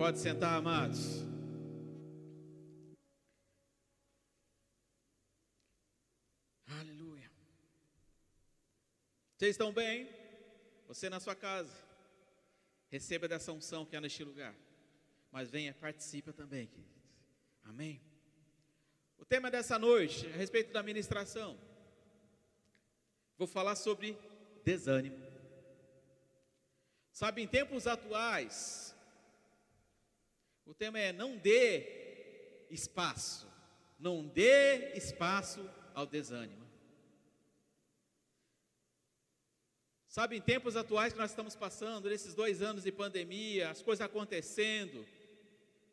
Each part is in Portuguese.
Pode sentar, amados. Aleluia. Vocês estão bem? Você na sua casa. Receba dessa unção que há neste lugar. Mas venha, participa também, queridos. Amém? O tema dessa noite, a respeito da ministração, vou falar sobre desânimo. Sabe, em tempos atuais, o tema é não dê espaço, não dê espaço ao desânimo. Sabe, em tempos atuais que nós estamos passando, nesses dois anos de pandemia, as coisas acontecendo,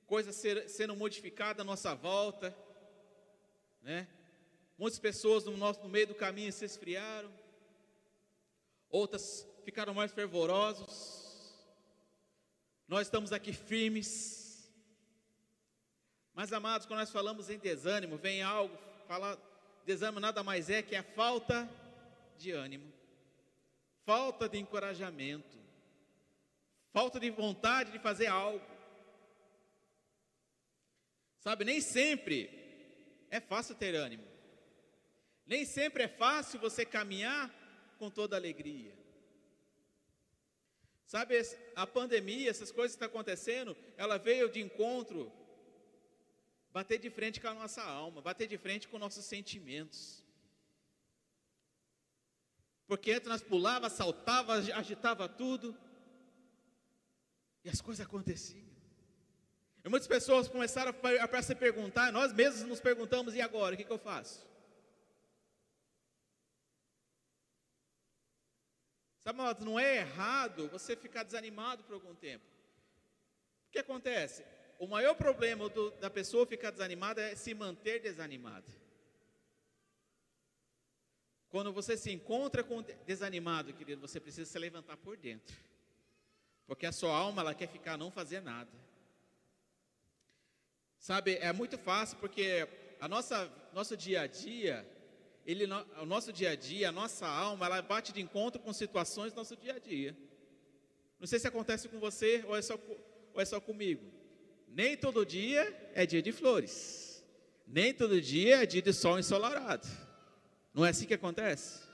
coisas ser, sendo modificadas à nossa volta, né? Muitas pessoas no, nosso, no meio do caminho se esfriaram, outras ficaram mais fervorosos. Nós estamos aqui firmes. Mas amados, quando nós falamos em desânimo, vem algo, falar desânimo nada mais é que a falta de ânimo falta de encorajamento, falta de vontade de fazer algo. Sabe, nem sempre é fácil ter ânimo, nem sempre é fácil você caminhar com toda alegria. Sabe, a pandemia, essas coisas que estão acontecendo, ela veio de encontro, bater de frente com a nossa alma, bater de frente com nossos sentimentos. Porque antes nós pulava, saltava, agitava tudo. E as coisas aconteciam. E muitas pessoas começaram a, se perguntar, nós mesmos nos perguntamos, e agora, o que, que eu faço? Sabe, não é errado você ficar desanimado por algum tempo. O que acontece? O maior problema do, da pessoa ficar desanimada é se manter desanimada. Quando você se encontra com desanimado, querido, você precisa se levantar por dentro. Porque a sua alma, ela quer ficar não fazer nada. Sabe, é muito fácil porque a nossa nosso dia a dia, ele o nosso dia a dia, a nossa alma, ela bate de encontro com situações do nosso dia a dia. Não sei se acontece com você ou é só ou é só comigo. Nem todo dia é dia de flores. Nem todo dia é dia de sol ensolarado. Não é assim que acontece?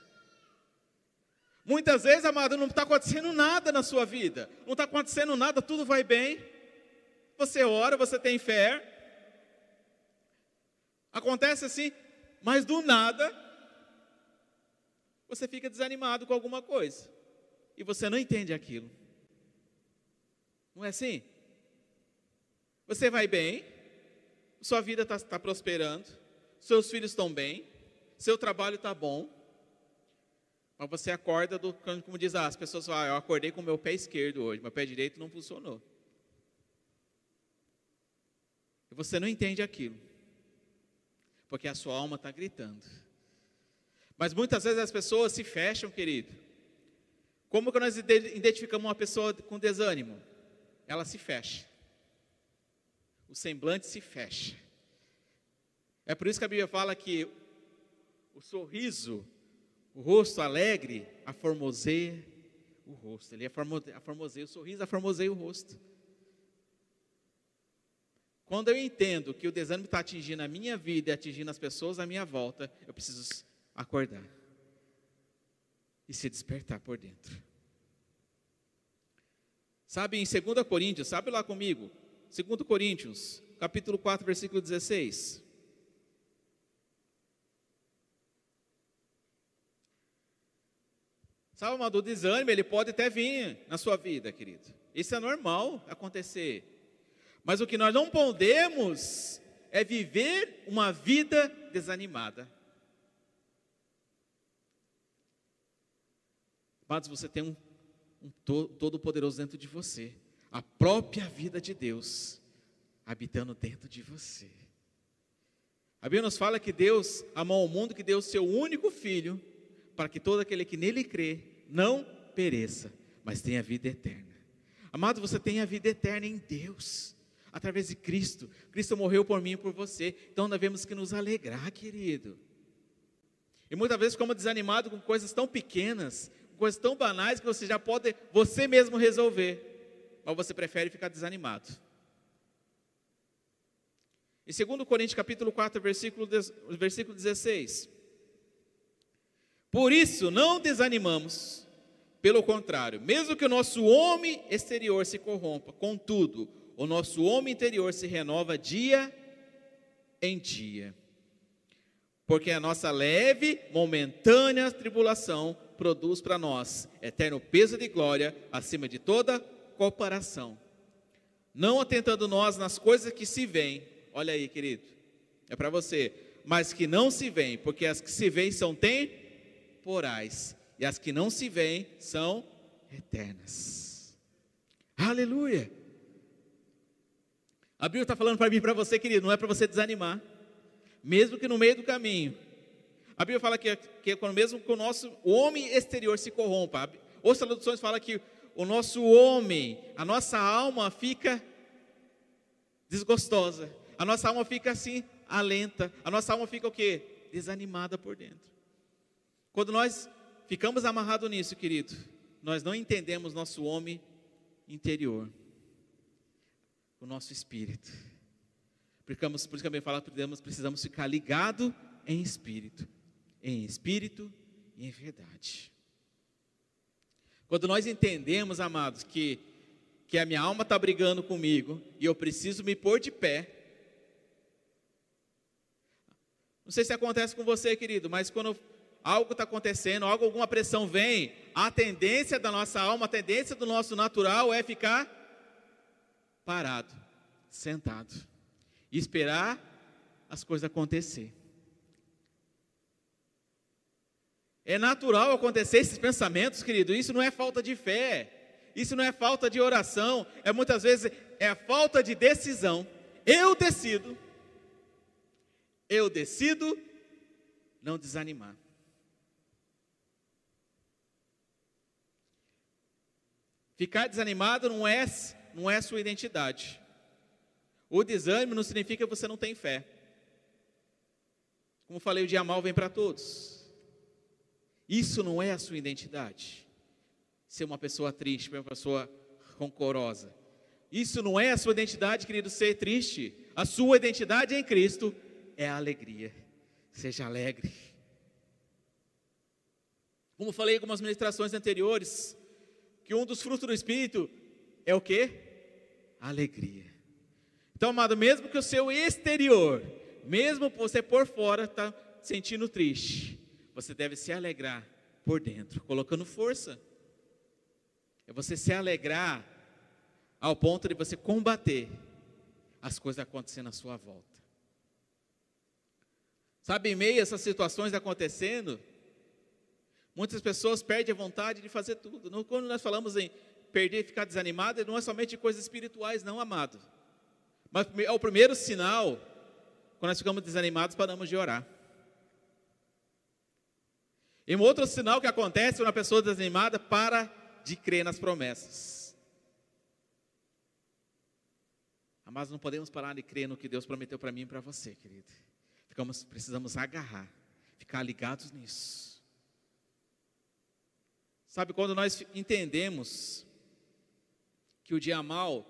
Muitas vezes, amado, não está acontecendo nada na sua vida, não está acontecendo nada, tudo vai bem. Você ora, você tem fé. Acontece assim, mas do nada, você fica desanimado com alguma coisa, e você não entende aquilo. Não é assim? Você vai bem, sua vida está tá prosperando, seus filhos estão bem, seu trabalho está bom, mas você acorda do como diz ah, as pessoas ah, eu acordei com meu pé esquerdo hoje, meu pé direito não funcionou. E você não entende aquilo, porque a sua alma está gritando. Mas muitas vezes as pessoas se fecham, querido. Como que nós identificamos uma pessoa com desânimo? Ela se fecha. O semblante se fecha. É por isso que a Bíblia fala que o sorriso, o rosto alegre, a formoseia o rosto. Ele a formoseia o sorriso, a formoseia o rosto. Quando eu entendo que o desânimo está atingindo a minha vida e atingindo as pessoas à minha volta, eu preciso acordar e se despertar por dentro. Sabe em 2 Coríntios, sabe lá comigo? 2 Coríntios, capítulo 4, versículo 16. Sabe, uma do desânimo, ele pode até vir na sua vida, querido. Isso é normal acontecer. Mas o que nós não podemos é viver uma vida desanimada. Mas você tem um, um todo-poderoso dentro de você. A própria vida de Deus habitando dentro de você. A Bíblia nos fala que Deus amou o mundo, que deu o seu único filho para que todo aquele que nele crê não pereça, mas tenha vida eterna. Amado, você tem a vida eterna em Deus, através de Cristo. Cristo morreu por mim e por você, então nós temos que nos alegrar, querido. E muitas vezes ficamos desanimados com coisas tão pequenas, coisas tão banais que você já pode você mesmo resolver, mas você prefere ficar desanimado. Em 2 Coríntios capítulo 4, versículo, versículo 16. Por isso, não desanimamos, pelo contrário, mesmo que o nosso homem exterior se corrompa, contudo, o nosso homem interior se renova dia em dia. Porque a nossa leve, momentânea tribulação produz para nós eterno peso de glória acima de toda comparação. Não atentando nós nas coisas que se veem, olha aí, querido, é para você, mas que não se veem, porque as que se veem são temporais, e as que não se veem são eternas. Aleluia! A Bíblia está falando para mim e para você, querido, não é para você desanimar, mesmo que no meio do caminho. A Bíblia fala que, que mesmo que o nosso homem exterior se corrompa, outras traduções falam que o nosso homem, a nossa alma fica desgostosa, a nossa alma fica assim, alenta, a nossa alma fica o quê? Desanimada por dentro. Quando nós ficamos amarrados nisso, querido, nós não entendemos nosso homem interior, o nosso espírito. Precisamos, por isso que também fala que precisamos ficar ligado em espírito, em espírito e em verdade. Quando nós entendemos, amados, que, que a minha alma está brigando comigo e eu preciso me pôr de pé. Não sei se acontece com você, querido, mas quando algo está acontecendo, algo, alguma pressão vem, a tendência da nossa alma, a tendência do nosso natural é ficar parado, sentado, e esperar as coisas acontecer. É natural acontecer esses pensamentos, querido. Isso não é falta de fé. Isso não é falta de oração. É muitas vezes é a falta de decisão. Eu decido. Eu decido não desanimar. Ficar desanimado não é não é sua identidade. O desânimo não significa que você não tem fé. Como falei, o dia mal vem para todos. Isso não é a sua identidade. Ser uma pessoa triste, uma pessoa rancorosa. Isso não é a sua identidade, querido, ser triste. A sua identidade em Cristo é a alegria. Seja alegre. Como falei em algumas ministrações anteriores, que um dos frutos do Espírito é o que? Alegria. Então, amado, mesmo que o seu exterior, mesmo você por fora está sentindo triste, você deve se alegrar por dentro, colocando força. É você se alegrar ao ponto de você combater as coisas acontecendo à sua volta. Sabe, em meio a essas situações acontecendo, muitas pessoas perdem a vontade de fazer tudo. Quando nós falamos em perder e ficar desanimado, não é somente coisas espirituais, não, amado. Mas é o primeiro sinal, quando nós ficamos desanimados, paramos de orar. E um outro sinal que acontece quando a pessoa desanimada para de crer nas promessas. Mas não podemos parar de crer no que Deus prometeu para mim e para você, querido. Ficamos, precisamos agarrar, ficar ligados nisso. Sabe, quando nós entendemos que o dia mal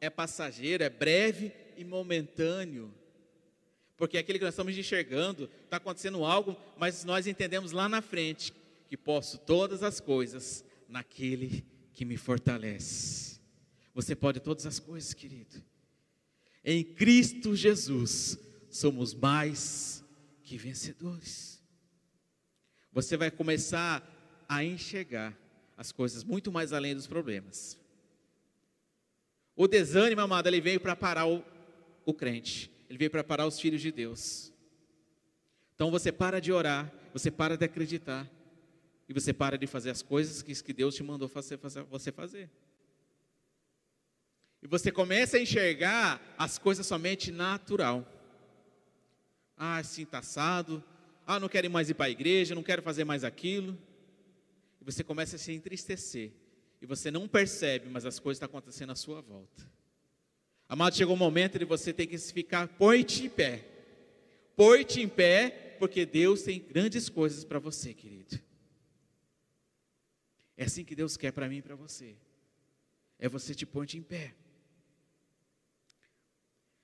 é passageiro, é breve e momentâneo, porque aquele que nós estamos enxergando, está acontecendo algo, mas nós entendemos lá na frente que posso todas as coisas naquele que me fortalece. Você pode todas as coisas, querido. Em Cristo Jesus somos mais que vencedores. Você vai começar a enxergar as coisas muito mais além dos problemas. O desânimo, amado, ele veio para parar o, o crente. Ele veio para parar os filhos de Deus. Então você para de orar, você para de acreditar, e você para de fazer as coisas que, Deus te mandou fazer, você fazer. E você começa a enxergar as coisas somente natural. Ah, sim, está assado. Ah, não quero mais ir para a igreja, não quero fazer mais aquilo. E você começa a se entristecer. E você não percebe, mas as coisas estão acontecendo à sua volta. Amado, chegou o momento de você ter que ficar, põe-te em pé. Põe-te em pé, porque Deus tem grandes coisas para você, querido. É assim que Deus quer para mim e para você. É você te põe em pé.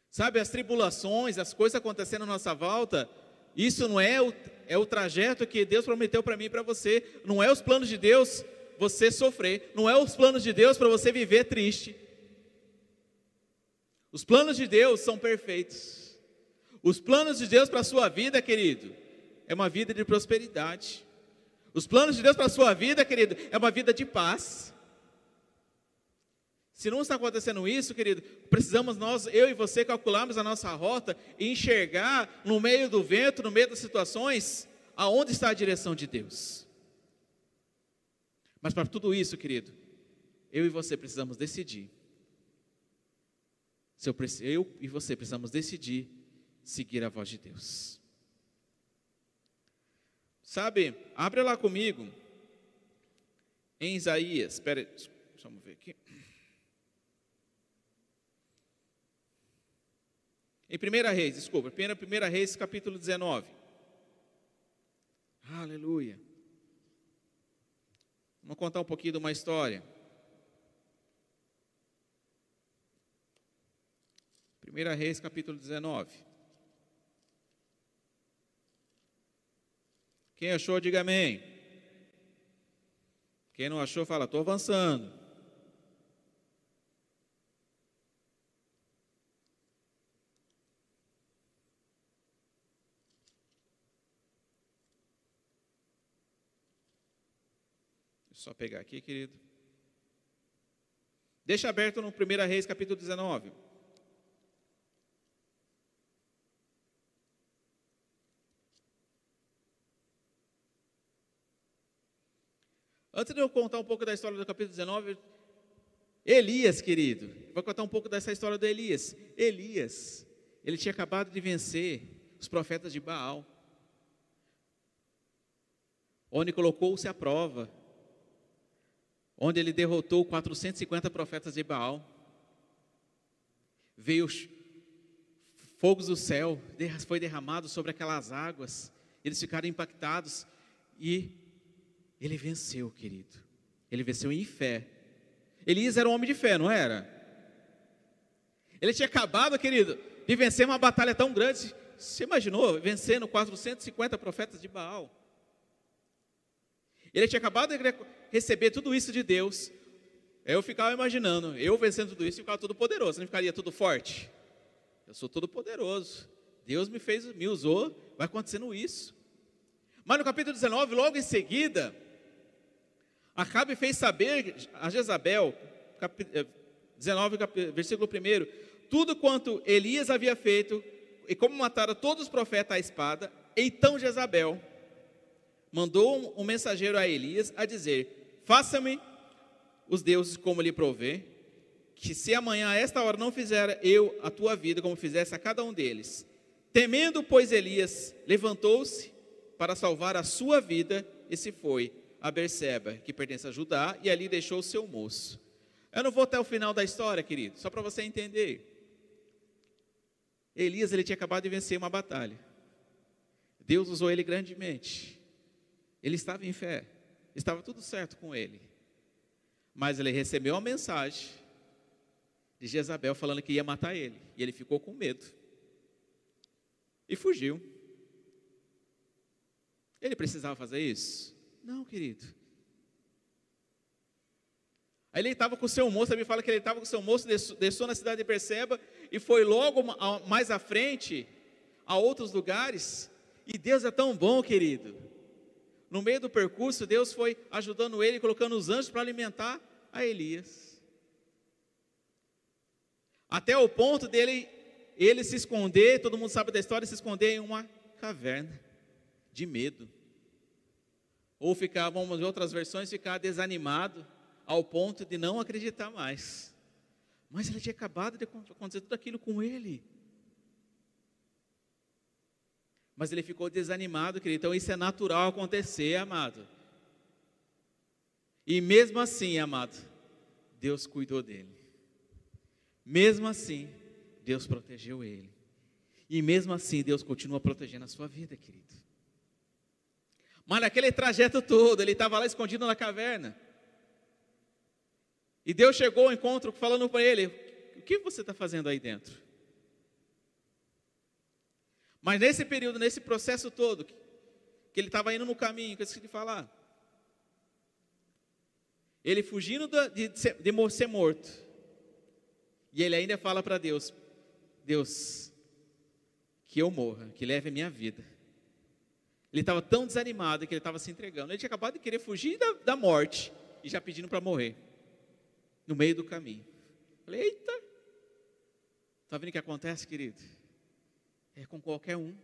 Sabe, as tribulações, as coisas acontecendo à nossa volta, isso não é o, é o trajeto que Deus prometeu para mim e para você. Não é os planos de Deus você sofrer. Não é os planos de Deus para você viver triste. Os planos de Deus são perfeitos. Os planos de Deus para a sua vida, querido, é uma vida de prosperidade. Os planos de Deus para a sua vida, querido, é uma vida de paz. Se não está acontecendo isso, querido, precisamos nós, eu e você, calcularmos a nossa rota e enxergar no meio do vento, no meio das situações, aonde está a direção de Deus. Mas para tudo isso, querido, eu e você precisamos decidir. Eu, eu e você precisamos decidir seguir a voz de Deus. Sabe, abre lá comigo em Isaías, espera, vamos ver aqui. Em 1 Reis, desculpa, 1 Reis, capítulo 19. Aleluia. Vamos contar um pouquinho de uma história. 1 Reis, capítulo 19. Quem achou, diga amém. Quem não achou, fala, estou avançando. Só pegar aqui, querido. Deixa aberto no 1 Reis, capítulo 19. Antes de eu contar um pouco da história do capítulo 19, Elias, querido, vou contar um pouco dessa história do Elias. Elias, ele tinha acabado de vencer os profetas de Baal, onde colocou-se à prova onde ele derrotou 450 profetas de Baal. Veio fogos do céu, foi derramado sobre aquelas águas, eles ficaram impactados e ele venceu, querido. Ele venceu em fé. Elias era um homem de fé, não era? Ele tinha acabado, querido, de vencer uma batalha tão grande. Você imaginou vencendo 450 profetas de Baal? Ele tinha acabado de receber tudo isso de Deus. Eu ficava imaginando, eu vencendo tudo isso, ficava todo poderoso, não ficaria tudo forte? Eu sou todo poderoso. Deus me fez, me usou, vai acontecendo isso. Mas no capítulo 19, logo em seguida, Acabe fez saber a Jezabel, 19, eh, versículo 1, tudo quanto Elias havia feito e como matara todos os profetas à espada, então Jezabel mandou um mensageiro a Elias a dizer: Faça-me os deuses como lhe provê, que se amanhã a esta hora não fizer eu a tua vida como fizesse a cada um deles. Temendo, pois, Elias levantou-se para salvar a sua vida e se foi a Berseba, que pertence a Judá, e ali deixou o seu moço. Eu não vou até o final da história, querido, só para você entender. Elias ele tinha acabado de vencer uma batalha. Deus usou ele grandemente. Ele estava em fé, estava tudo certo com ele. Mas ele recebeu uma mensagem de Jezabel falando que ia matar ele. E ele ficou com medo. E fugiu. Ele precisava fazer isso? Não, querido. Aí ele estava com o seu moço, me fala que ele estava com o seu moço, desceu na cidade de Perceba e foi logo mais à frente a outros lugares. E Deus é tão bom, querido. No meio do percurso, Deus foi ajudando ele, colocando os anjos para alimentar a Elias. Até o ponto dele ele se esconder, todo mundo sabe da história, se esconder em uma caverna de medo. Ou ficar, vamos em outras versões, ficar desanimado ao ponto de não acreditar mais. Mas ele tinha acabado de acontecer tudo aquilo com ele. Mas ele ficou desanimado, querido. Então isso é natural acontecer, amado. E mesmo assim, amado, Deus cuidou dele. Mesmo assim, Deus protegeu ele. E mesmo assim, Deus continua protegendo a sua vida, querido. Mas naquele trajeto todo, ele estava lá escondido na caverna. E Deus chegou ao encontro falando para ele: O que você está fazendo aí dentro? Mas nesse período, nesse processo todo, que ele estava indo no caminho, que eu esqueci de falar, ele fugindo de, de, ser morto, e ele ainda fala para Deus: Deus, que eu morra, que leve a minha vida. Ele estava tão desanimado que ele estava se entregando. Ele tinha acabado de querer fugir da, da morte e já pedindo para morrer, no meio do caminho. Falei, eita, está vendo o que acontece, querido? É com qualquer um.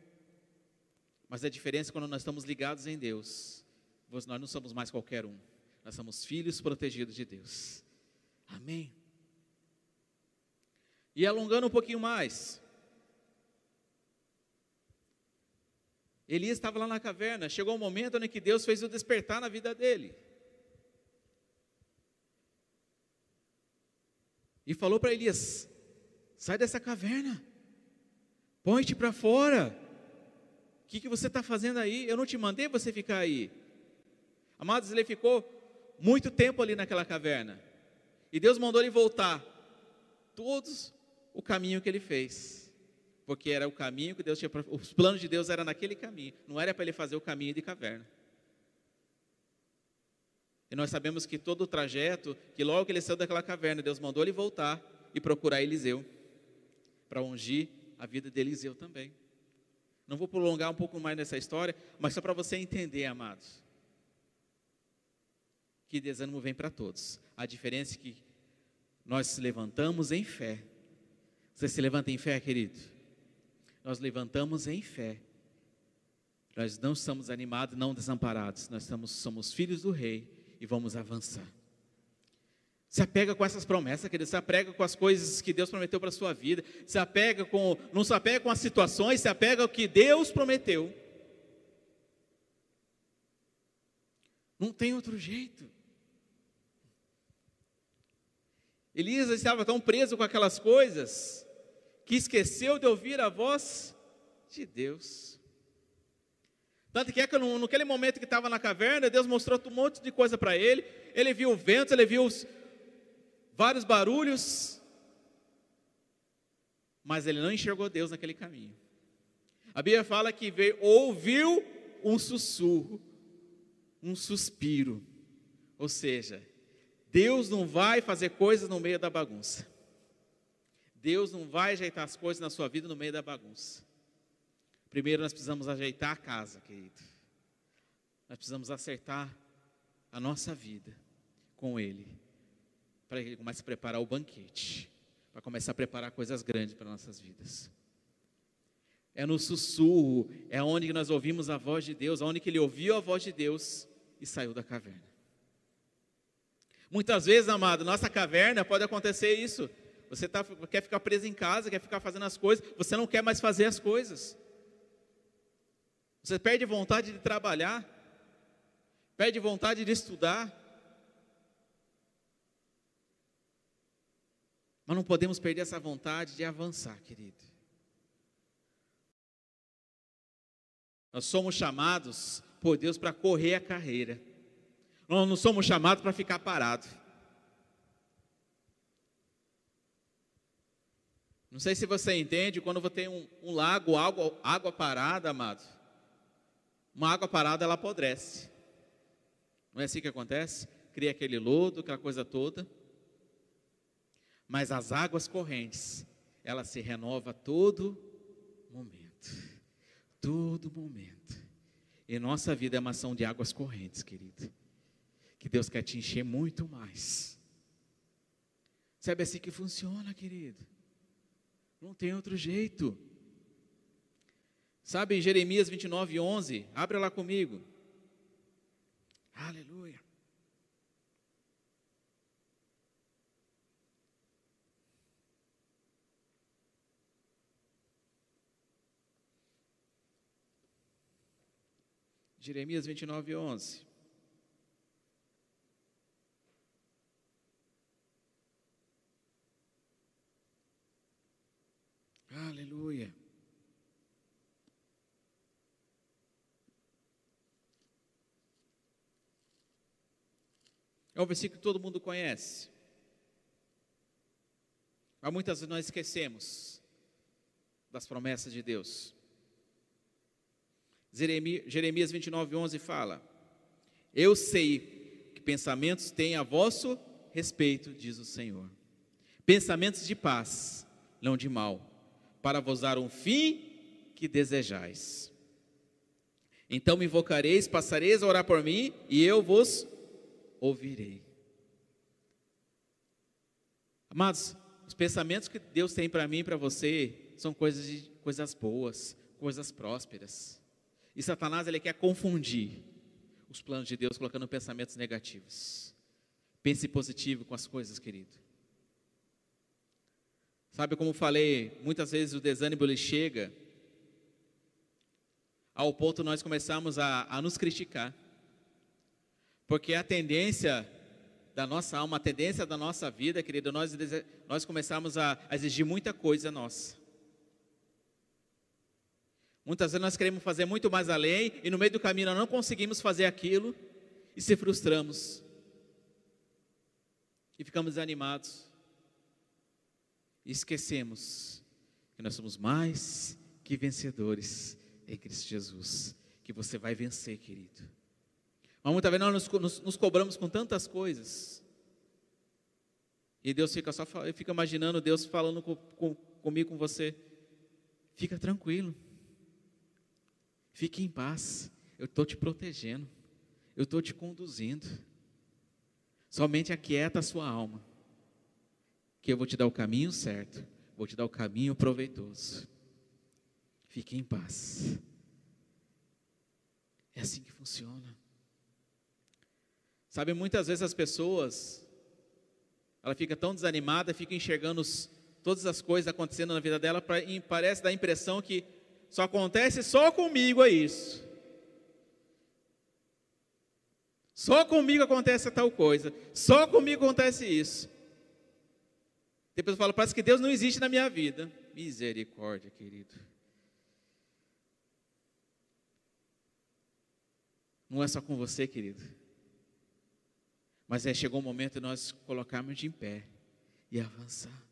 Mas a diferença é quando nós estamos ligados em Deus, nós não somos mais qualquer um. Nós somos filhos protegidos de Deus. Amém. E alongando um pouquinho mais. Elias estava lá na caverna. Chegou um momento em que Deus fez o despertar na vida dele. E falou para Elias: sai dessa caverna, põe-te para fora. O que, que você está fazendo aí? Eu não te mandei você ficar aí. Amados, ele ficou muito tempo ali naquela caverna. E Deus mandou ele voltar. Todos o caminho que ele fez. Porque era o caminho que Deus tinha. Os planos de Deus eram naquele caminho. Não era para ele fazer o caminho de caverna. E nós sabemos que todo o trajeto, que logo que ele saiu daquela caverna, Deus mandou ele voltar e procurar Eliseu. Para ungir a vida de Eliseu também. Não vou prolongar um pouco mais nessa história, mas só para você entender, amados. Que desânimo vem para todos. A diferença é que nós se levantamos em fé você se levanta em fé, querido? Nós levantamos em fé. Nós não estamos animados, não desamparados. Nós estamos, somos filhos do Rei e vamos avançar. Se apega com essas promessas, querido. Se apega com as coisas que Deus prometeu para a sua vida. Se apega com, não se apega com as situações, se apega ao que Deus prometeu. Não tem outro jeito. Elias estava tão preso com aquelas coisas que esqueceu de ouvir a voz de Deus. Tanto que é que naquele momento que estava na caverna, Deus mostrou um monte de coisa para ele. Ele viu o vento, ele viu os, vários barulhos, mas ele não enxergou Deus naquele caminho. A Bíblia fala que veio, ouviu um sussurro, um suspiro. Ou seja, Deus não vai fazer coisas no meio da bagunça. Deus não vai ajeitar as coisas na sua vida no meio da bagunça. Primeiro nós precisamos ajeitar a casa, querido. Nós precisamos acertar a nossa vida com Ele, para que Ele comece a preparar o banquete, para começar a preparar coisas grandes para nossas vidas. É no sussurro, é onde nós ouvimos a voz de Deus, onde que ele ouviu a voz de Deus e saiu da caverna. Muitas vezes, amado, nossa caverna pode acontecer isso. Você tá, quer ficar preso em casa, quer ficar fazendo as coisas, você não quer mais fazer as coisas. Você perde vontade de trabalhar, perde vontade de estudar. Mas não podemos perder essa vontade de avançar, querido. Nós somos chamados por Deus para correr a carreira. Nós não somos chamados para ficar parados. Não sei se você entende, quando você tem um, um lago, água, água parada, amado, uma água parada ela apodrece. Não é assim que acontece? Cria aquele lodo, aquela coisa toda. Mas as águas correntes, ela se renova todo momento. Todo momento. E nossa vida é uma ação de águas correntes, querido. Que Deus quer te encher muito mais. Sabe assim que funciona, querido? Não tem outro jeito. Sabe em Jeremias 29, 11? Abre lá comigo. Aleluia. Jeremias 29, 11. Aleluia. É um versículo que todo mundo conhece. Mas muitas vezes nós esquecemos das promessas de Deus. Jeremias 29, 11 fala: Eu sei que pensamentos têm a vosso respeito, diz o Senhor. Pensamentos de paz, não de mal, para vos dar um fim que desejais. Então me invocareis, passareis a orar por mim, e eu vos ouvirei. Amados, os pensamentos que Deus tem para mim e para você são coisas, de, coisas boas, coisas prósperas. E Satanás ele quer confundir os planos de Deus colocando pensamentos negativos. Pense positivo com as coisas, querido. Sabe como falei, muitas vezes o desânimo ele chega ao ponto nós começamos a, a nos criticar. Porque a tendência da nossa alma, a tendência da nossa vida, querido, nós, nós começamos a, a exigir muita coisa nossa. Muitas vezes nós queremos fazer muito mais além e no meio do caminho nós não conseguimos fazer aquilo e se frustramos. E ficamos desanimados. Esquecemos que nós somos mais que vencedores em Cristo Jesus. Que você vai vencer, querido. Mas muitas vezes nós nos, nos, nos cobramos com tantas coisas. E Deus fica só fica imaginando Deus falando com, com, comigo, com você. Fica tranquilo. Fique em paz. Eu estou te protegendo. Eu estou te conduzindo. Somente aquieta a sua alma. Que eu vou te dar o caminho certo. Vou te dar o caminho proveitoso. Fique em paz. É assim que funciona. Sabe, muitas vezes as pessoas, ela fica tão desanimada, fica enxergando os, todas as coisas acontecendo na vida dela, pra, parece dar a impressão que só acontece só comigo é isso. Só comigo acontece tal coisa. Só comigo acontece isso. Depois eu falo, parece que Deus não existe na minha vida. Misericórdia, querido. Não é só com você, querido. Mas é, chegou o momento de nós colocarmos de em pé e avançar.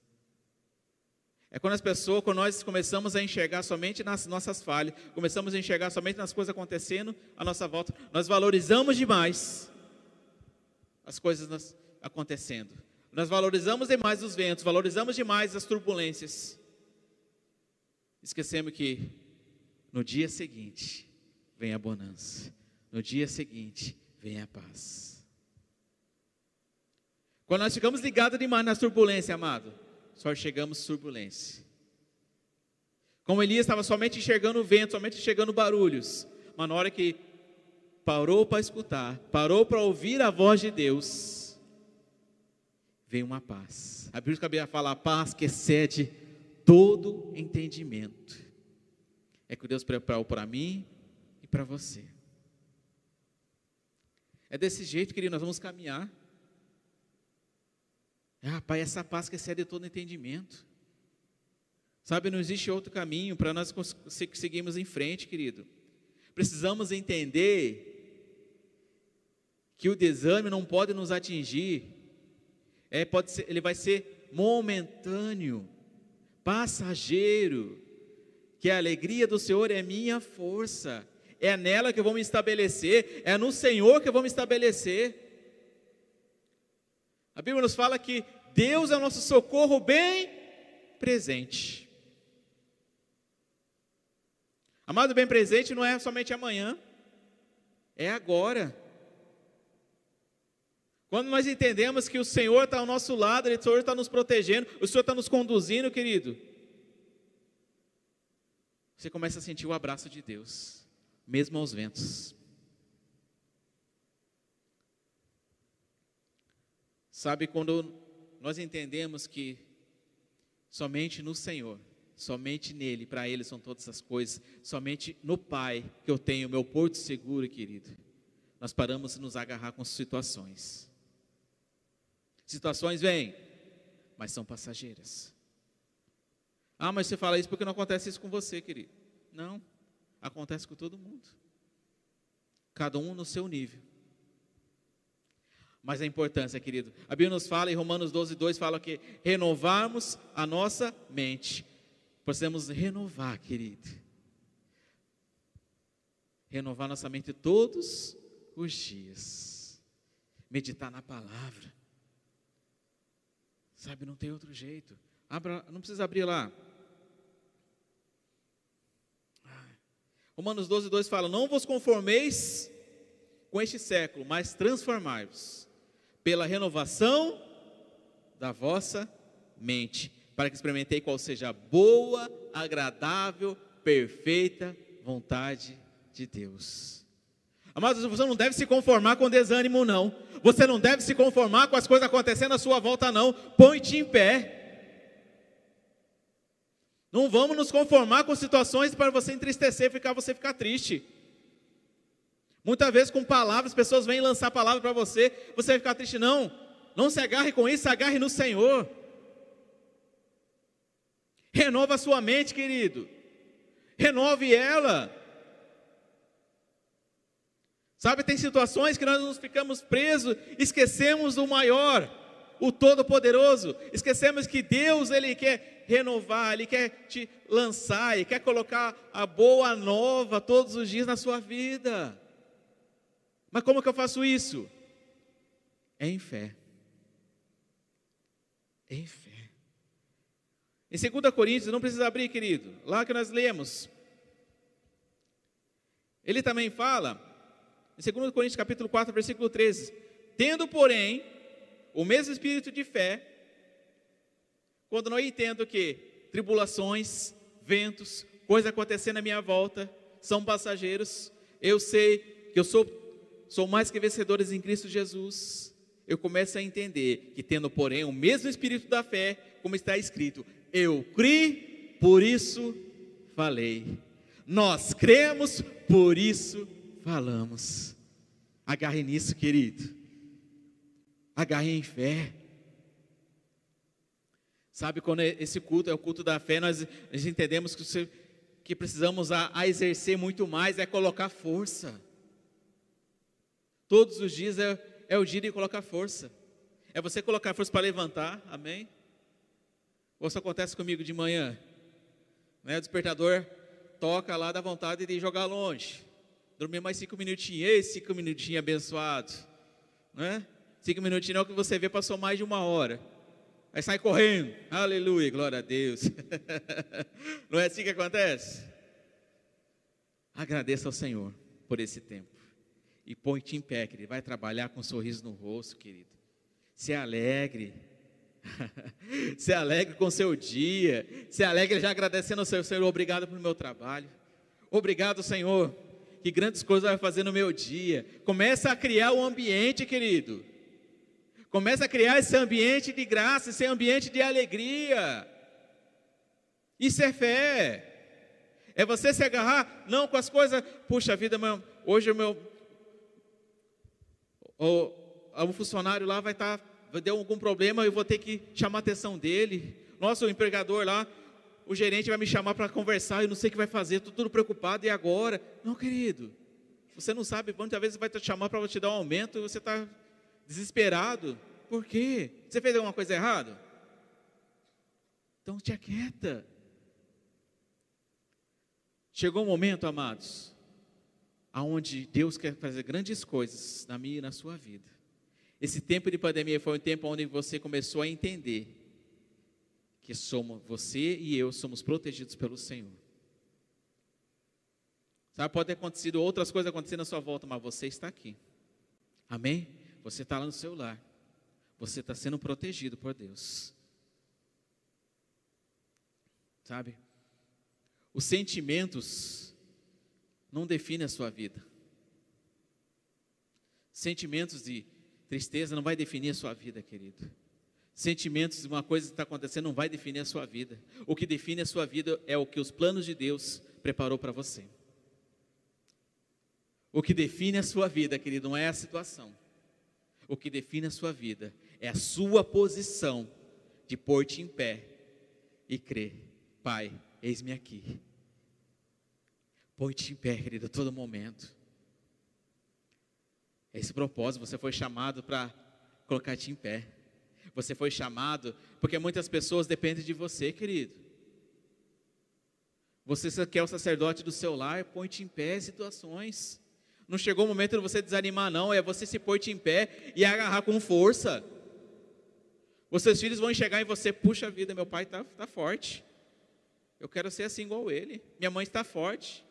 É quando as pessoas, quando nós começamos a enxergar somente nas nossas falhas, começamos a enxergar somente nas coisas acontecendo à nossa volta, nós valorizamos demais as coisas acontecendo. Nós valorizamos demais os ventos, valorizamos demais as turbulências. Esquecemos que no dia seguinte vem a bonança. No dia seguinte vem a paz. Quando nós ficamos ligados demais nas turbulências, amado, só chegamos turbulência. Como Elias estava somente enxergando o vento, somente enxergando barulhos, mas na hora que parou para escutar, parou para ouvir a voz de Deus, veio uma paz. A Bíblia fala a paz que excede todo entendimento. É que Deus preparou para mim e para você. É desse jeito, querido, nós vamos caminhar. Ah, Pai, essa paz que excede todo entendimento. Sabe, não existe outro caminho para nós seguirmos em frente, querido. Precisamos entender que o desânimo não pode nos atingir. É, pode ser, ele vai ser momentâneo, passageiro. Que a alegria do Senhor é minha força. É nela que eu vou me estabelecer, é no Senhor que eu vou me estabelecer. A Bíblia nos fala que Deus é o nosso socorro bem presente. Amado, bem presente não é somente amanhã, é agora. Quando nós entendemos que o Senhor está ao nosso lado, o Senhor está nos protegendo, o Senhor está nos conduzindo, querido, você começa a sentir o abraço de Deus, mesmo aos ventos. Sabe, quando nós entendemos que somente no Senhor, somente nele, para ele são todas as coisas, somente no Pai que eu tenho meu porto seguro, querido, nós paramos de nos agarrar com situações. Situações vêm, mas são passageiras. Ah, mas você fala isso porque não acontece isso com você, querido. Não, acontece com todo mundo. Cada um no seu nível. Mas a importância, querido. A Bíblia nos fala, em Romanos 12, 2, fala que renovarmos a nossa mente. Precisamos renovar, querido. Renovar nossa mente todos os dias. Meditar na palavra. Sabe, não tem outro jeito. Abra, não precisa abrir lá. Romanos 12, 2 fala: Não vos conformeis com este século, mas transformai-vos pela renovação da vossa mente, para que experimentei qual seja a boa, agradável, perfeita vontade de Deus. Amados, você não deve se conformar com desânimo, não. Você não deve se conformar com as coisas acontecendo à sua volta, não. Põe-te em pé. Não vamos nos conformar com situações para você entristecer, ficar você ficar triste. Muitas vezes com palavras, pessoas vêm lançar palavras para você, você vai ficar triste. Não, não se agarre com isso, agarre no Senhor. Renova a sua mente, querido. Renove ela. Sabe, tem situações que nós nos ficamos presos, esquecemos do maior, o Todo-Poderoso, esquecemos que Deus, Ele quer renovar, Ele quer te lançar, Ele quer colocar a boa nova todos os dias na sua vida. Mas como que eu faço isso? É em fé. É em fé. Em 2 Coríntios, não precisa abrir, querido, lá que nós lemos. Ele também fala, em 2 Coríntios capítulo 4, versículo 13, tendo, porém, o mesmo espírito de fé, quando não entendo que tribulações, ventos, coisas acontecendo à minha volta, são passageiros, eu sei que eu sou, sou mais que vencedores em Cristo Jesus, eu começo a entender que tendo, porém, o mesmo espírito da fé, como está escrito, eu criei, por isso falei. Nós cremos, por isso falamos. Agarre nisso, querido. Agarre em fé. Sabe, quando esse culto é o culto da fé, nós, nós entendemos que, que precisamos a, a, exercer muito mais, é colocar força. Todos os dias é, é o dia de colocar força. É você colocar força para levantar, amém? Ou isso acontece comigo de manhã? Né, o despertador toca lá, dá vontade de jogar longe. Dormir mais cinco minutinhos. Ei, cinco minutinhos abençoado. Né? Cinco minutinhos é o que você vê, passou mais de uma hora. Aí sai correndo. Aleluia, glória a Deus. não é assim que acontece? Agradeça ao Senhor por esse tempo. E põe-te em pé, querido. Vai trabalhar com um sorriso no rosto, querido. Se alegre se alegre com seu dia, se alegre já agradecendo ao Senhor, obrigado pelo meu trabalho, obrigado Senhor, que grandes coisas vai fazer no meu dia, começa a criar o um ambiente querido, começa a criar esse ambiente de graça, esse ambiente de alegria, isso é fé, é você se agarrar, não com as coisas, puxa vida, meu, hoje o meu, o, o funcionário lá vai estar tá deu algum problema, eu vou ter que chamar a atenção dele. Nosso empregador lá, o gerente vai me chamar para conversar, eu não sei o que vai fazer, estou tudo preocupado, e agora? Não, querido, você não sabe quantas vezes vai te chamar para te dar um aumento e você está desesperado. Por quê? Você fez alguma coisa errada? Então te aquieta. Chegou um momento, amados, aonde Deus quer fazer grandes coisas na minha e na sua vida. Esse tempo de pandemia foi um tempo onde você começou a entender que somos você e eu somos protegidos pelo Senhor. Sabe, pode ter acontecido outras coisas acontecendo à sua volta, mas você está aqui. Amém? Você está lá no seu lar. Você está sendo protegido por Deus. Sabe? Os sentimentos não definem a sua vida. Sentimentos de Tristeza não vai definir a sua vida, querido. Sentimentos uma coisa que está acontecendo não vai definir a sua vida. O que define a sua vida é o que os planos de Deus preparou para você. O que define a sua vida, querido, não é a situação. O que define a sua vida é a sua posição de pôr-te em pé e crer. Pai, eis-me aqui. Põe-te em pé, querido, a todo momento. Esse propósito, você foi chamado para colocar-te em pé. Você foi chamado porque muitas pessoas dependem de você, querido. Você quer o sacerdote do seu lar, põe-te em pé em situações. Não chegou o momento de você desanimar, não, é você se pôr-te em pé e agarrar com força. Os seus filhos vão enxergar em você, puxa vida, meu pai está tá forte. Eu quero ser assim igual ele. Minha mãe está forte.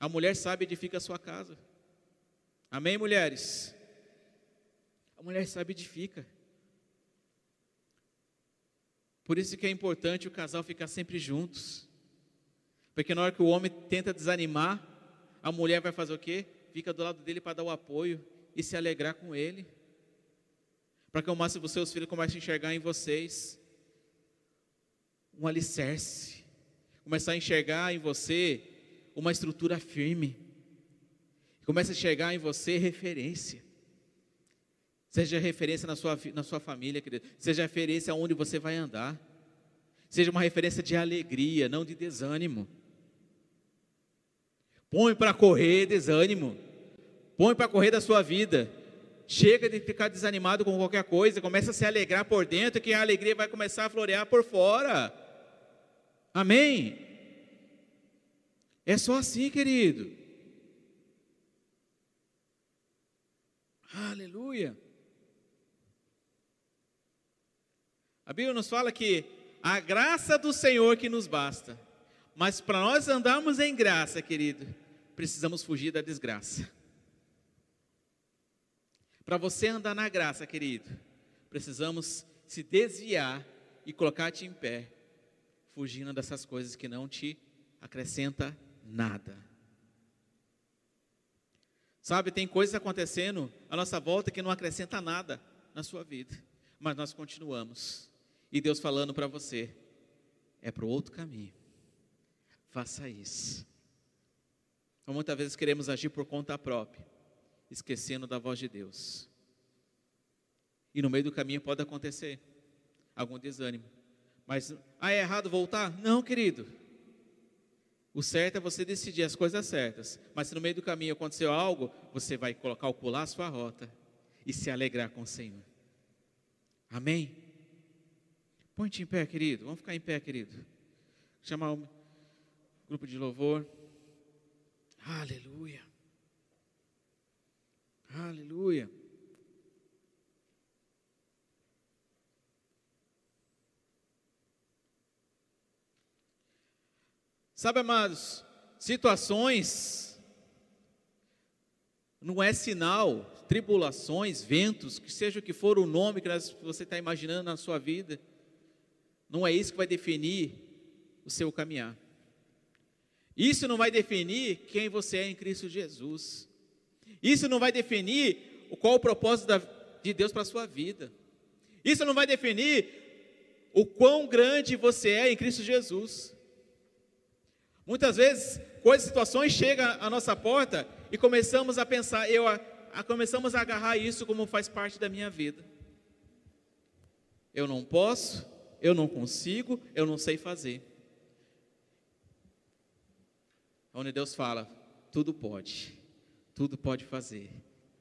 A mulher sabe edifica a sua casa. Amém, mulheres? A mulher sabe edifica. Por isso que é importante o casal ficar sempre juntos. Porque na hora que o homem tenta desanimar, a mulher vai fazer o quê? Fica do lado dele para dar o apoio e se alegrar com ele. Para que o máximo dos seus filhos comecem a enxergar em vocês um alicerce. Começar a enxergar em você uma estrutura firme. Começa a enxergar em você referência. Seja referência na sua, na sua família, querido. Seja referência aonde você vai andar. Seja uma referência de alegria, não de desânimo. Põe para correr desânimo. Põe para correr da sua vida. Chega de ficar desanimado com qualquer coisa, começa a se alegrar por dentro, que a alegria vai começar a florear por fora. Amém? É só assim, querido. Aleluia. A Bíblia nos fala que a graça do Senhor que nos basta. Mas para nós andarmos em graça, querido, precisamos fugir da desgraça. Para você andar na graça, querido, precisamos se desviar e colocar-te em pé, fugindo dessas coisas que não te acrescenta nada. Sabe, tem coisas acontecendo à nossa volta que não acrescenta nada na sua vida, mas nós continuamos. E Deus falando para você, é para o outro caminho. Faça isso. Então, muitas vezes queremos agir por conta própria, esquecendo da voz de Deus. E no meio do caminho pode acontecer algum desânimo. Mas, ah, é errado voltar? Não, querido. O certo é você decidir as coisas certas. Mas se no meio do caminho aconteceu algo, você vai calcular a sua rota e se alegrar com o Senhor. Amém? Põe-te em pé, querido. Vamos ficar em pé, querido. Chamar o grupo de louvor. Aleluia. Aleluia. Sabe, amados, situações não é sinal, tribulações, ventos, que seja o que for o nome que você está imaginando na sua vida, não é isso que vai definir o seu caminhar. Isso não vai definir quem você é em Cristo Jesus. Isso não vai definir qual o propósito de Deus para a sua vida. Isso não vai definir o quão grande você é em Cristo Jesus. Muitas vezes, coisas, situações chegam à nossa porta e começamos a pensar, eu a, a, começamos a agarrar isso como faz parte da minha vida. Eu não posso, eu não consigo, eu não sei fazer. Onde Deus fala, tudo pode, tudo pode fazer.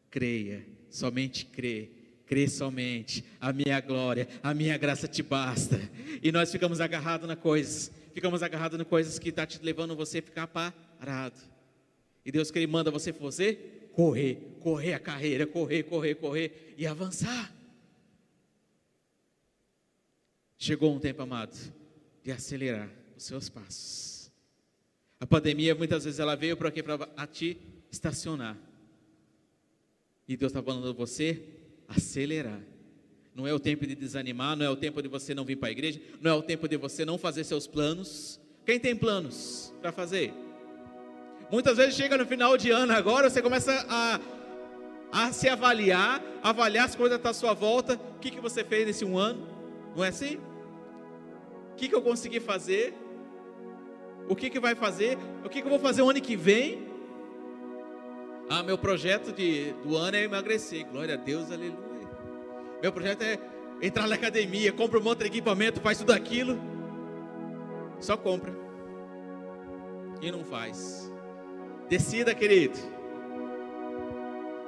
Creia, somente crê, crê somente. A minha glória, a minha graça te basta. E nós ficamos agarrados na coisas, ficamos agarrados em coisas que está te levando você a ficar parado. E Deus que Ele manda você fazer, correr, correr a carreira, correr, correr, correr e avançar. Chegou um tempo, amado, de acelerar os seus passos. A pandemia muitas vezes ela veio para aqui para te estacionar. E Deus está falando a você acelerar. Não é o tempo de desanimar, não é o tempo de você não vir para a igreja, não é o tempo de você não fazer seus planos. Quem tem planos para fazer? Muitas vezes chega no final de ano agora, você começa a, a se avaliar, avaliar as coisas à sua volta. O que, que você fez nesse um ano? Não é assim? Que, que eu consegui fazer? O que, que vai fazer? O que, que eu vou fazer o ano que vem? Ah, meu projeto de, do ano é emagrecer. Glória a Deus, aleluia. Meu projeto é entrar na academia, compra um monte de equipamento, faz tudo aquilo. Só compra. E não faz. Decida, querido.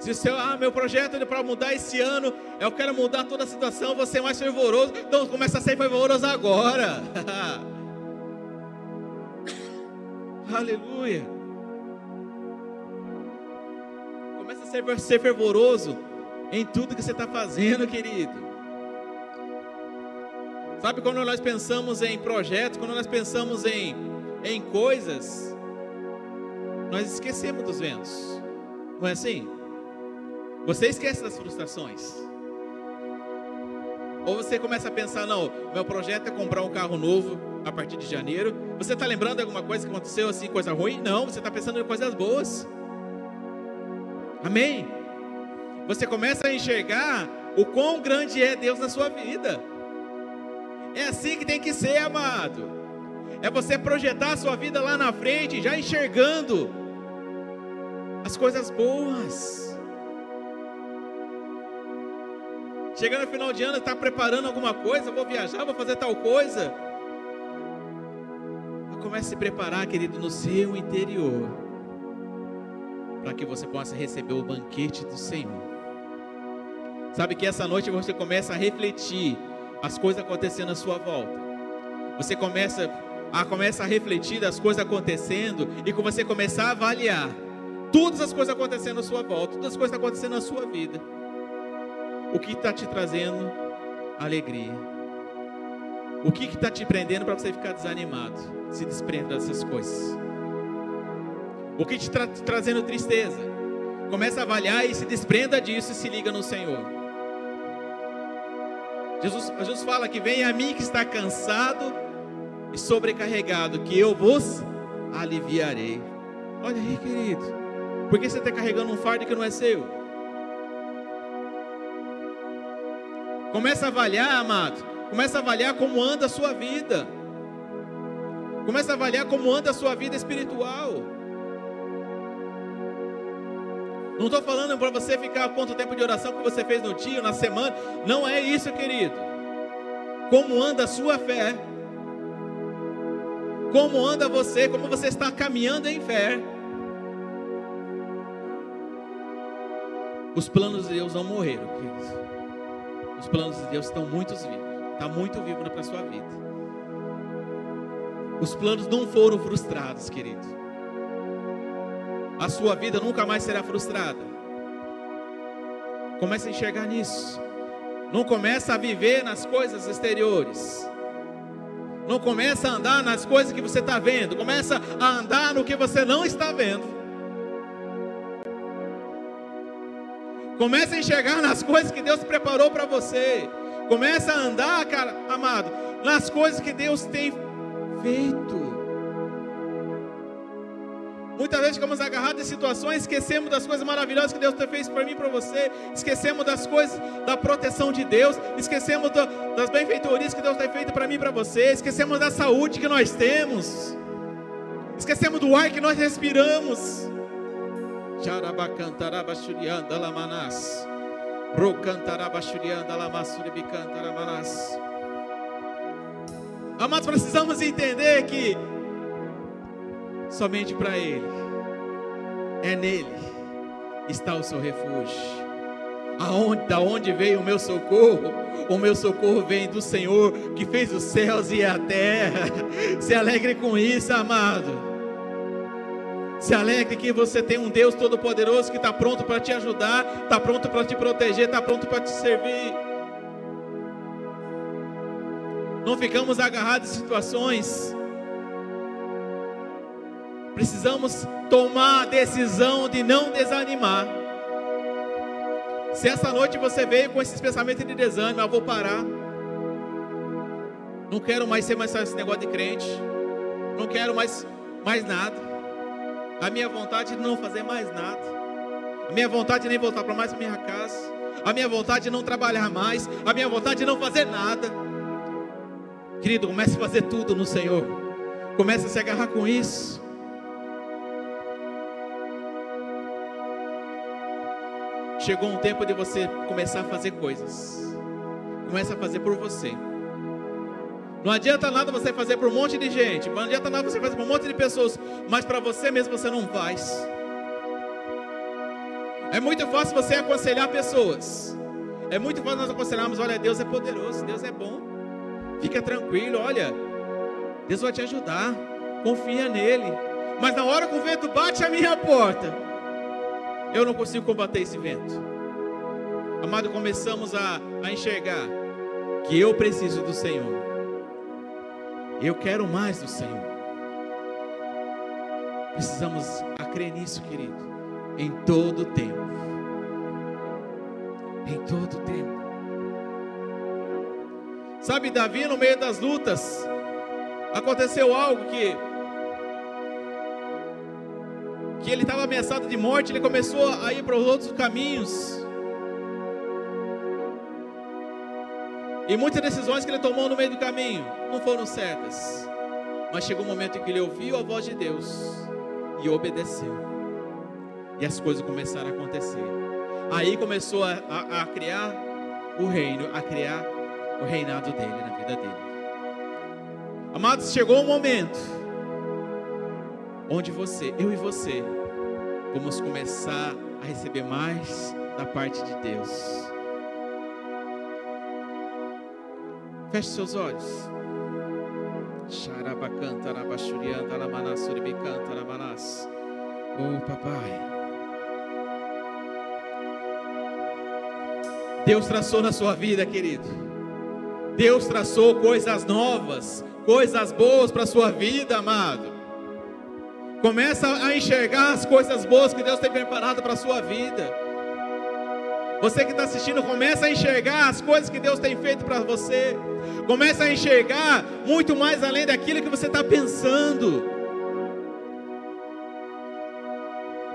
Se seu, ah, meu projeto é para mudar esse ano, eu quero mudar toda a situação, você é mais fervoroso, então começa a ser fervoroso agora. Aleluia. Começa a ser, ser fervoroso em tudo que você está fazendo, querido. Sabe quando nós pensamos em projetos, quando nós pensamos em, em coisas, nós esquecemos dos ventos. Não é assim? Você esquece das frustrações. Ou você começa a pensar, não, meu projeto é comprar um carro novo a partir de janeiro. Você está lembrando alguma coisa que aconteceu assim, coisa ruim? Não, você está pensando em coisas boas. Amém? Você começa a enxergar o quão grande é Deus na sua vida. É assim que tem que ser, amado. É você projetar a sua vida lá na frente, já enxergando as coisas boas. Chegando no final de ano, está preparando alguma coisa, vou viajar, vou fazer tal coisa. Comece a se preparar, querido, no seu interior, para que você possa receber o banquete do Senhor. Sabe que essa noite você começa a refletir as coisas acontecendo à sua volta. Você começa a começa a refletir das coisas acontecendo e que você começar a avaliar todas as coisas acontecendo à sua volta, todas as coisas acontecendo na sua vida o que está te trazendo alegria? O que está te prendendo para você ficar desanimado? Se desprenda dessas coisas. O que te está trazendo tristeza? Começa a avaliar e se desprenda disso e se liga no Senhor. Jesus, Jesus fala que vem a mim que está cansado e sobrecarregado, que eu vos aliviarei. Olha aí, querido. Por que você está carregando um fardo que não é seu? Começa a avaliar, amado. Começa a avaliar como anda a sua vida. Começa a avaliar como anda a sua vida espiritual. Não estou falando para você ficar quanto tempo de oração que você fez no dia, na semana. Não é isso, querido. Como anda a sua fé? Como anda você? Como você está caminhando em fé? Os planos de Deus não morreram, queridos. Os planos de Deus estão muito vivos. Está muito vivo para a sua vida. Os planos não foram frustrados, querido. A sua vida nunca mais será frustrada. Comece a enxergar nisso. Não começa a viver nas coisas exteriores. Não começa a andar nas coisas que você está vendo. Começa a andar no que você não está vendo. Comece a enxergar nas coisas que Deus preparou para você. Comece a andar, cara, amado, nas coisas que Deus tem feito. Muitas vezes ficamos agarrados em situações, esquecemos das coisas maravilhosas que Deus fez para mim e para você, esquecemos das coisas da proteção de Deus, esquecemos do, das benfeitorias que Deus tem feito para mim e para você, esquecemos da saúde que nós temos, esquecemos do ar que nós respiramos. Charabacantaraba Shurianda Lamanas. Rocantaraba Shurianda Lamasuribicantaramanás. Amados, precisamos entender que somente para Ele, é nele, está o seu refúgio. Aonde, da onde veio o meu socorro? O meu socorro vem do Senhor que fez os céus e a terra. Se alegre com isso, amado. Se alegre que você tem um Deus Todo-Poderoso que está pronto para te ajudar, está pronto para te proteger, está pronto para te servir. Não ficamos agarrados em situações. Precisamos tomar a decisão de não desanimar. Se essa noite você veio com esses pensamentos de desânimo, eu vou parar. Não quero mais ser mais esse negócio de crente. Não quero mais mais nada. A minha vontade de não fazer mais nada. A minha vontade de nem voltar para mais a minha casa. A minha vontade de não trabalhar mais. A minha vontade de não fazer nada. Querido, comece a fazer tudo no Senhor. Comece a se agarrar com isso. Chegou um tempo de você começar a fazer coisas. Comece a fazer por você. Não adianta nada você fazer para um monte de gente, não adianta nada você fazer para um monte de pessoas, mas para você mesmo você não faz. É muito fácil você aconselhar pessoas. É muito fácil nós aconselharmos, olha, Deus é poderoso, Deus é bom. Fica tranquilo, olha, Deus vai te ajudar. Confia nele. Mas na hora que o vento bate a minha porta, eu não consigo combater esse vento. Amado, começamos a, a enxergar que eu preciso do Senhor. Eu quero mais do Senhor. Precisamos a crer nisso, querido, em todo tempo. Em todo tempo. Sabe, Davi, no meio das lutas, aconteceu algo que que ele estava ameaçado de morte, ele começou a ir para os outros caminhos. E muitas decisões que ele tomou no meio do caminho não foram certas. Mas chegou um momento em que ele ouviu a voz de Deus e obedeceu. E as coisas começaram a acontecer. Aí começou a, a, a criar o reino, a criar o reinado dele na vida dele. Amados, chegou um momento onde você, eu e você, vamos começar a receber mais da parte de Deus. Feche seus olhos. Oh, papai. Deus traçou na sua vida, querido. Deus traçou coisas novas, coisas boas para a sua vida, amado. Começa a enxergar as coisas boas que Deus tem preparado para a sua vida. Você que está assistindo, começa a enxergar as coisas que Deus tem feito para você. Começa a enxergar muito mais além daquilo que você está pensando.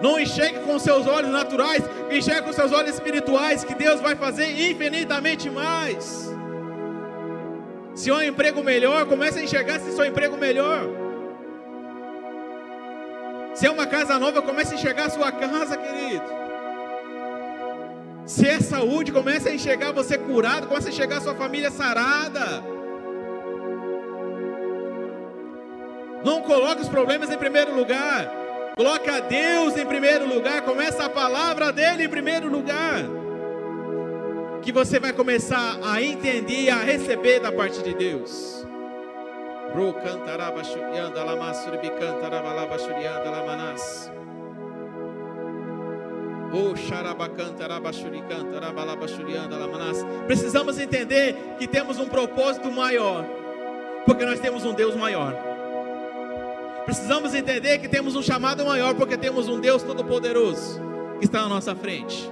Não enxergue com seus olhos naturais, enxergue com seus olhos espirituais, que Deus vai fazer infinitamente mais. Se é um emprego melhor, comece a enxergar se é um emprego melhor. Se é uma casa nova, comece a enxergar a sua casa, querido. Se é saúde, comece a enxergar você curado, comece a enxergar a sua família sarada. Não coloque os problemas em primeiro lugar. Coloca Deus em primeiro lugar, começa a palavra dele em primeiro lugar. Que você vai começar a entender e a receber da parte de Deus. Ro cantaraba shurianda shurianda lamanas. Oh, Precisamos entender que temos um propósito maior, porque nós temos um Deus maior. Precisamos entender que temos um chamado maior, porque temos um Deus Todo-Poderoso que está na nossa frente.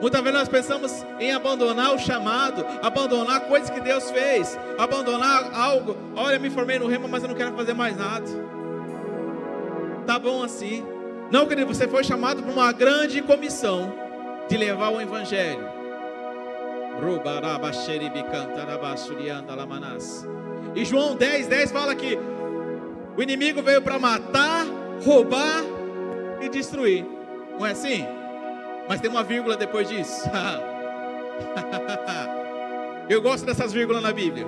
Muitas vezes nós pensamos em abandonar o chamado, abandonar coisas que Deus fez, abandonar algo. Olha, me formei no remo, mas eu não quero fazer mais nada. Tá bom assim. Não, querido, você foi chamado para uma grande comissão de levar o Evangelho. E João 10, 10 fala que o inimigo veio para matar, roubar e destruir. Não é assim? Mas tem uma vírgula depois disso. eu gosto dessas vírgulas na Bíblia.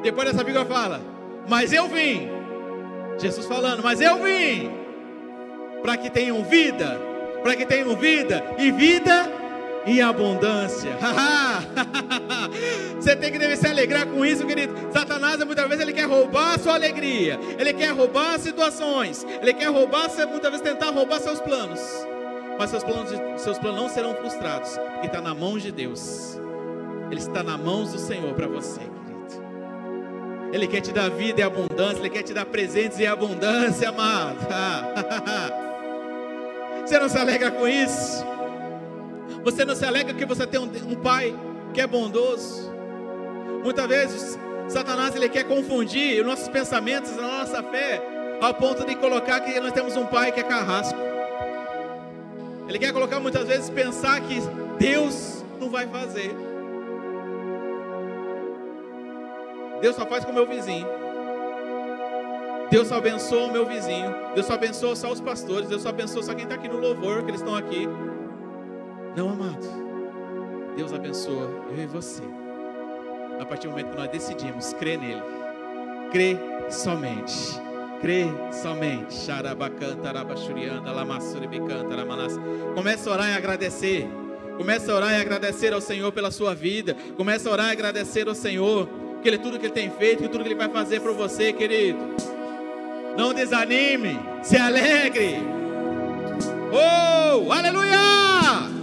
Depois dessa vírgula fala: Mas eu vim. Jesus falando: Mas eu vim para que tenham vida, para que tenham vida e vida em abundância. Você tem que se alegrar com isso, querido. Satanás muitas vezes ele quer roubar a sua alegria, ele quer roubar as situações, ele quer roubar, muitas vezes tentar roubar seus planos. Mas seus planos, seus planos não serão frustrados, porque está na mão de Deus. Ele está na mãos do Senhor para você. Ele quer te dar vida e abundância, Ele quer te dar presentes e abundância, amado. Você não se alegra com isso? Você não se alegra que você tem um, pai que é bondoso? Muitas vezes, Satanás ele quer confundir os nossos pensamentos, a nossa fé, ao ponto de colocar que nós temos um pai que é carrasco. Ele quer colocar muitas vezes pensar que Deus não vai fazer. Deus só faz com o meu vizinho. Deus só abençoa o meu vizinho. Deus só abençoa só os pastores. Deus só abençoa só quem está aqui no louvor, que eles estão aqui. Não, amado. Deus abençoa eu e você. A partir do momento que nós decidimos crer nele. Crer somente. Crer somente. Começa a orar e agradecer. Começa a orar e agradecer ao Senhor pela sua vida. Começa a orar e agradecer ao Senhor que ele, tudo que ele tem feito, que tudo que ele vai fazer para você, querido. Não desanime, se alegre. Oh, aleluia!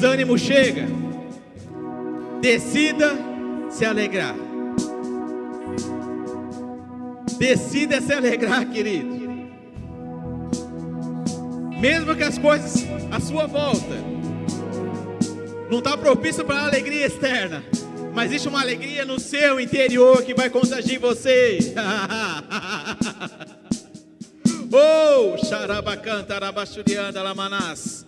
Desânimo chega. Decida se alegrar. Decida se alegrar, querido. Mesmo que as coisas à sua volta não está propício para a alegria externa, mas existe uma alegria no seu interior que vai contagiar você. oh, xarabacanta, arabachurianda, lamanás.